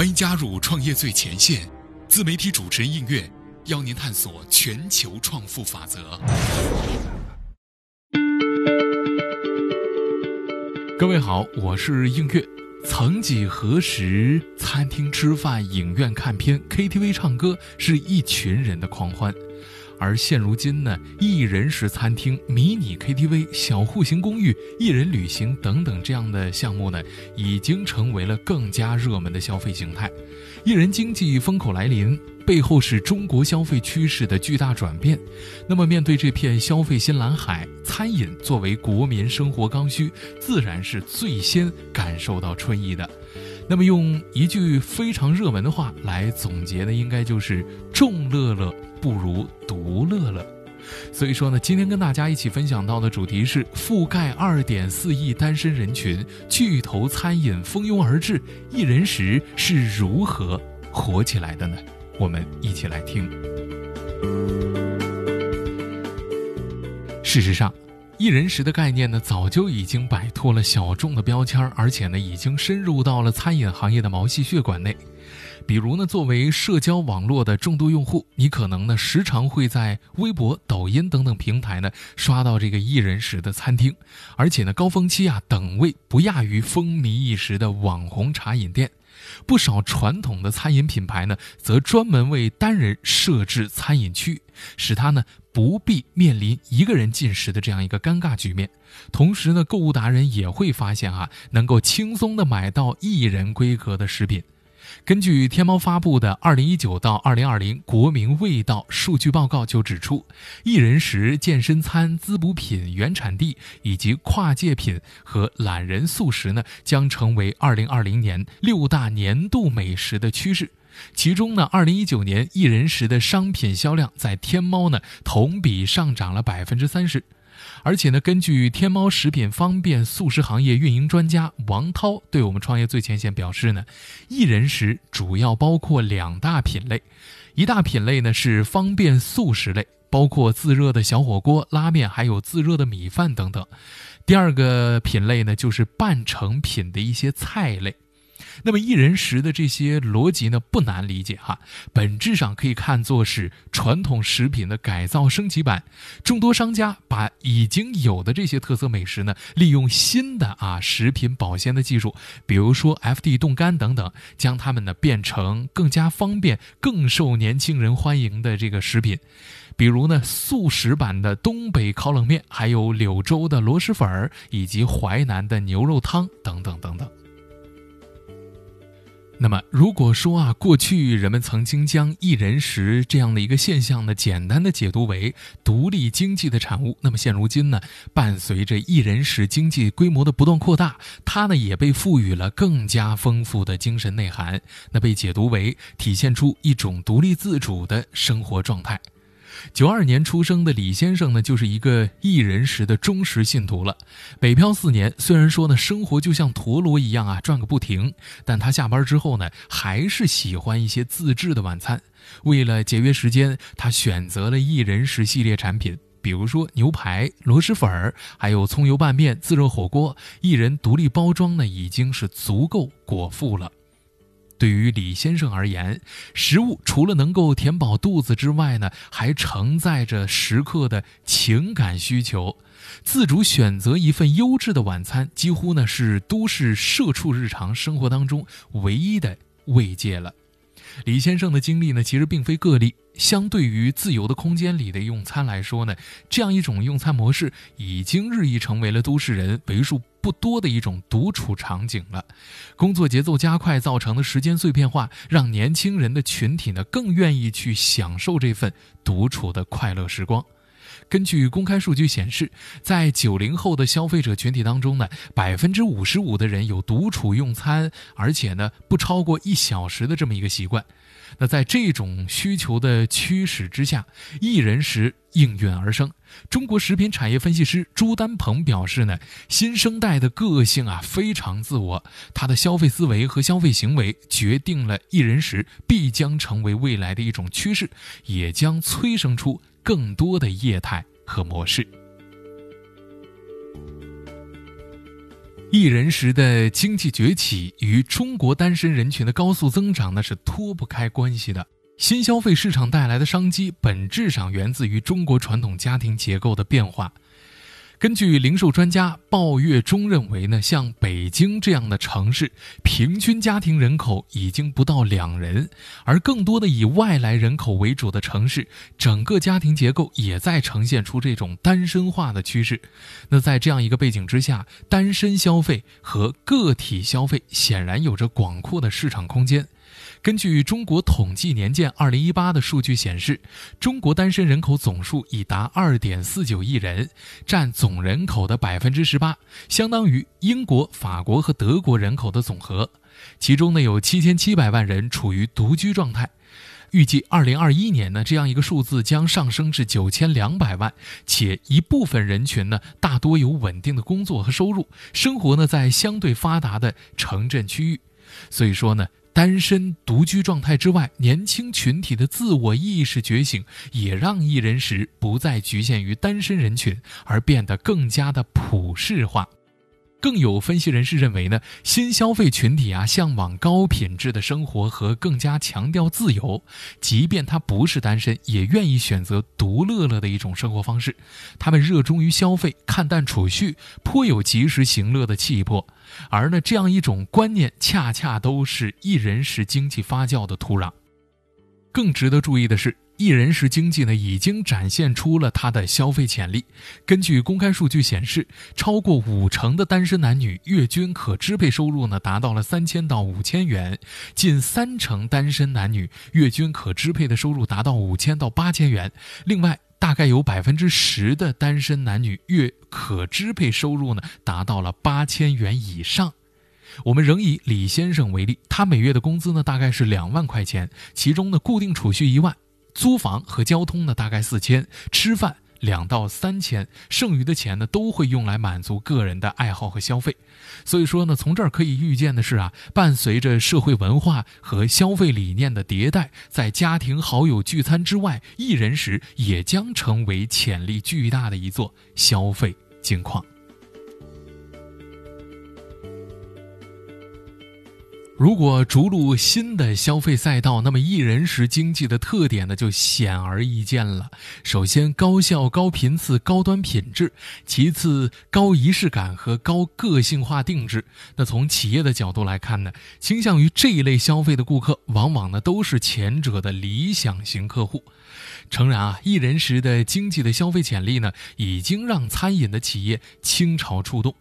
欢迎加入创业最前线，自媒体主持人应月邀您探索全球创富法则。各位好，我是应月。曾几何时，餐厅吃饭、影院看片、KTV 唱歌是一群人的狂欢。而现如今呢，一人食餐厅、迷你 KTV、小户型公寓、一人旅行等等这样的项目呢，已经成为了更加热门的消费形态。一人经济风口来临，背后是中国消费趋势的巨大转变。那么，面对这片消费新蓝海，餐饮作为国民生活刚需，自然是最先感受到春意的。那么，用一句非常热门的话来总结呢，应该就是“众乐乐”。不如独乐乐，所以说呢，今天跟大家一起分享到的主题是覆盖二点四亿单身人群，巨头餐饮蜂拥而至，一人食是如何火起来的呢？我们一起来听。事实上，一人食的概念呢，早就已经摆脱了小众的标签，而且呢，已经深入到了餐饮行业的毛细血管内。比如呢，作为社交网络的重度用户，你可能呢时常会在微博、抖音等等平台呢刷到这个一人食的餐厅，而且呢高峰期啊等位不亚于风靡一时的网红茶饮店。不少传统的餐饮品牌呢，则专门为单人设置餐饮区，使他呢不必面临一个人进食的这样一个尴尬局面。同时呢，购物达人也会发现啊，能够轻松的买到一人规格的食品。根据天猫发布的《二零一九到二零二零国民味道数据报告》就指出，一人食、健身餐、滋补品原产地以及跨界品和懒人素食呢，将成为二零二零年六大年度美食的趋势。其中呢，二零一九年一人食的商品销量在天猫呢，同比上涨了百分之三十。而且呢，根据天猫食品方便速食行业运营专家王涛对我们创业最前线表示呢，一人食主要包括两大品类，一大品类呢是方便速食类，包括自热的小火锅、拉面，还有自热的米饭等等；第二个品类呢就是半成品的一些菜类。那么一人食的这些逻辑呢，不难理解哈。本质上可以看作是传统食品的改造升级版。众多商家把已经有的这些特色美食呢，利用新的啊食品保鲜的技术，比如说 FD 冻干等等，将它们呢变成更加方便、更受年轻人欢迎的这个食品。比如呢，速食版的东北烤冷面，还有柳州的螺蛳粉儿，以及淮南的牛肉汤等等等等。那么，如果说啊，过去人们曾经将一人食这样的一个现象呢，简单的解读为独立经济的产物，那么现如今呢，伴随着一人食经济规模的不断扩大，它呢也被赋予了更加丰富的精神内涵，那被解读为体现出一种独立自主的生活状态。九二年出生的李先生呢，就是一个一人食的忠实信徒了。北漂四年，虽然说呢生活就像陀螺一样啊转个不停，但他下班之后呢，还是喜欢一些自制的晚餐。为了节约时间，他选择了一人食系列产品，比如说牛排、螺蛳粉儿，还有葱油拌面、自热火锅，一人独立包装呢，已经是足够果腹了。对于李先生而言，食物除了能够填饱肚子之外呢，还承载着食客的情感需求。自主选择一份优质的晚餐，几乎呢是都市社畜日常生活当中唯一的慰藉了。李先生的经历呢，其实并非个例。相对于自由的空间里的用餐来说呢，这样一种用餐模式已经日益成为了都市人为数不多的一种独处场景了。工作节奏加快造成的时间碎片化，让年轻人的群体呢更愿意去享受这份独处的快乐时光。根据公开数据显示，在九零后的消费者群体当中呢，百分之五十五的人有独处用餐，而且呢不超过一小时的这么一个习惯。那在这种需求的驱使之下，一人食应运而生。中国食品产业分析师朱丹鹏表示呢，新生代的个性啊非常自我，他的消费思维和消费行为决定了一人食必将成为未来的一种趋势，也将催生出。更多的业态和模式。一人时的经济崛起与中国单身人群的高速增长那是脱不开关系的。新消费市场带来的商机，本质上源自于中国传统家庭结构的变化。根据零售专家鲍月忠认为呢，像北京这样的城市，平均家庭人口已经不到两人，而更多的以外来人口为主的城市，整个家庭结构也在呈现出这种单身化的趋势。那在这样一个背景之下，单身消费和个体消费显然有着广阔的市场空间。根据中国统计年鉴二零一八的数据显示，中国单身人口总数已达二点四九亿人，占总人口的百分之十八，相当于英国、法国和德国人口的总和。其中呢，有七千七百万人处于独居状态。预计二零二一年呢，这样一个数字将上升至九千两百万，且一部分人群呢，大多有稳定的工作和收入，生活呢在相对发达的城镇区域。所以说呢。单身独居状态之外，年轻群体的自我意识觉醒，也让一人食不再局限于单身人群，而变得更加的普世化。更有分析人士认为呢，新消费群体啊，向往高品质的生活和更加强调自由，即便他不是单身，也愿意选择独乐乐的一种生活方式。他们热衷于消费，看淡储蓄，颇有及时行乐的气魄。而呢，这样一种观念，恰恰都是一人食经济发酵的土壤。更值得注意的是。一人食经济呢，已经展现出了它的消费潜力。根据公开数据显示，超过五成的单身男女月均可支配收入呢，达到了三千到五千元；近三成单身男女月均可支配的收入达到五千到八千元。另外，大概有百分之十的单身男女月可支配收入呢，达到了八千元以上。我们仍以李先生为例，他每月的工资呢，大概是两万块钱，其中呢，固定储蓄一万。租房和交通呢，大概四千；吃饭两到三千，剩余的钱呢，都会用来满足个人的爱好和消费。所以说呢，从这儿可以预见的是啊，伴随着社会文化和消费理念的迭代，在家庭好友聚餐之外，一人食也将成为潜力巨大的一座消费金矿。如果逐鹿新的消费赛道，那么一人食经济的特点呢就显而易见了。首先，高效、高频次、高端品质；其次，高仪式感和高个性化定制。那从企业的角度来看呢，倾向于这一类消费的顾客，往往呢都是前者的理想型客户。诚然啊，一人食的经济的消费潜力呢，已经让餐饮的企业倾巢出动。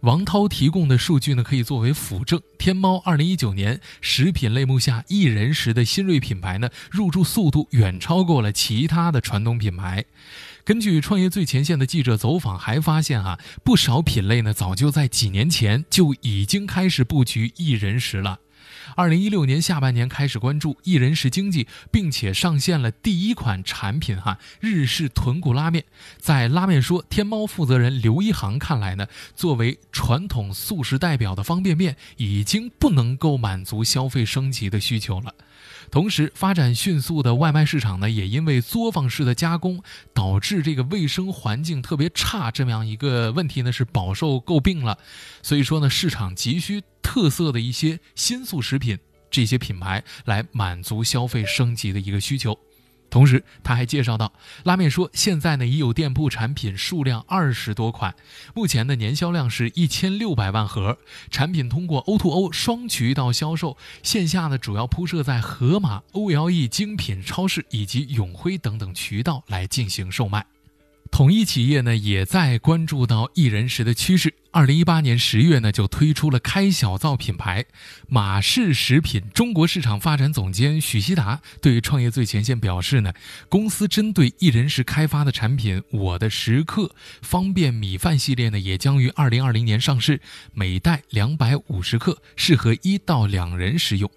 王涛提供的数据呢，可以作为辅证。天猫二零一九年食品类目下，一人食的新锐品牌呢，入驻速度远超过了其他的传统品牌。根据创业最前线的记者走访，还发现啊，不少品类呢，早就在几年前就已经开始布局一人食了。二零一六年下半年开始关注一人食经济，并且上线了第一款产品哈日式豚骨拉面。在拉面说天猫负责人刘一航看来呢，作为传统素食代表的方便面已经不能够满足消费升级的需求了。同时，发展迅速的外卖市场呢，也因为作坊式的加工导致这个卫生环境特别差这么样一个问题呢，是饱受诟病了。所以说呢，市场急需。特色的一些新素食品，这些品牌来满足消费升级的一个需求。同时，他还介绍到，拉面说现在呢已有店铺产品数量二十多款，目前的年销量是一千六百万盒。产品通过 O to O 双渠道销售，线下呢主要铺设在盒马、OLE 精品超市以及永辉等等渠道来进行售卖。统一企业呢也在关注到一人食的趋势。二零一八年十月呢，就推出了开小灶品牌马氏食品。中国市场发展总监许希达对创业最前线表示呢，公司针对一人食开发的产品“我的食客”方便米饭系列呢，也将于二零二零年上市，每袋两百五十克，适合一到两人食用。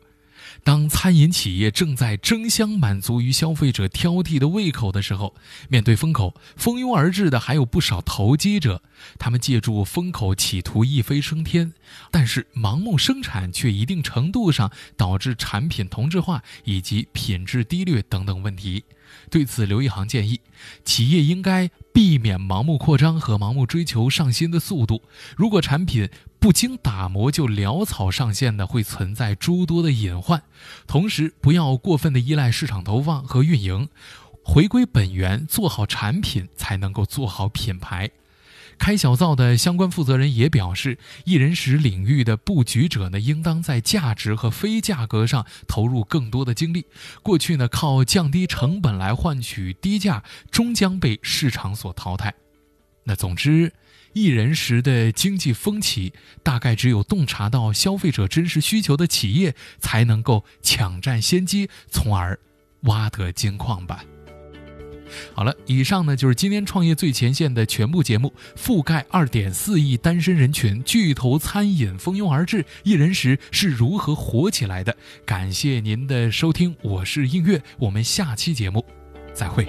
当餐饮企业正在争相满足于消费者挑剔的胃口的时候，面对风口，蜂拥而至的还有不少投机者。他们借助风口企图一飞升天，但是盲目生产却一定程度上导致产品同质化以及品质低劣等等问题。对此，刘一航建议，企业应该避免盲目扩张和盲目追求上新的速度。如果产品不经打磨就潦草上线的，会存在诸多的隐患。同时，不要过分的依赖市场投放和运营，回归本源，做好产品才能够做好品牌。开小灶的相关负责人也表示，一人食领域的布局者呢，应当在价值和非价格上投入更多的精力。过去呢，靠降低成本来换取低价，终将被市场所淘汰。那总之，一人食的经济风起，大概只有洞察到消费者真实需求的企业，才能够抢占先机，从而挖得金矿吧。好了，以上呢就是今天创业最前线的全部节目，覆盖二点四亿单身人群，巨头餐饮蜂拥而至，一人食是如何火起来的？感谢您的收听，我是映月，我们下期节目再会。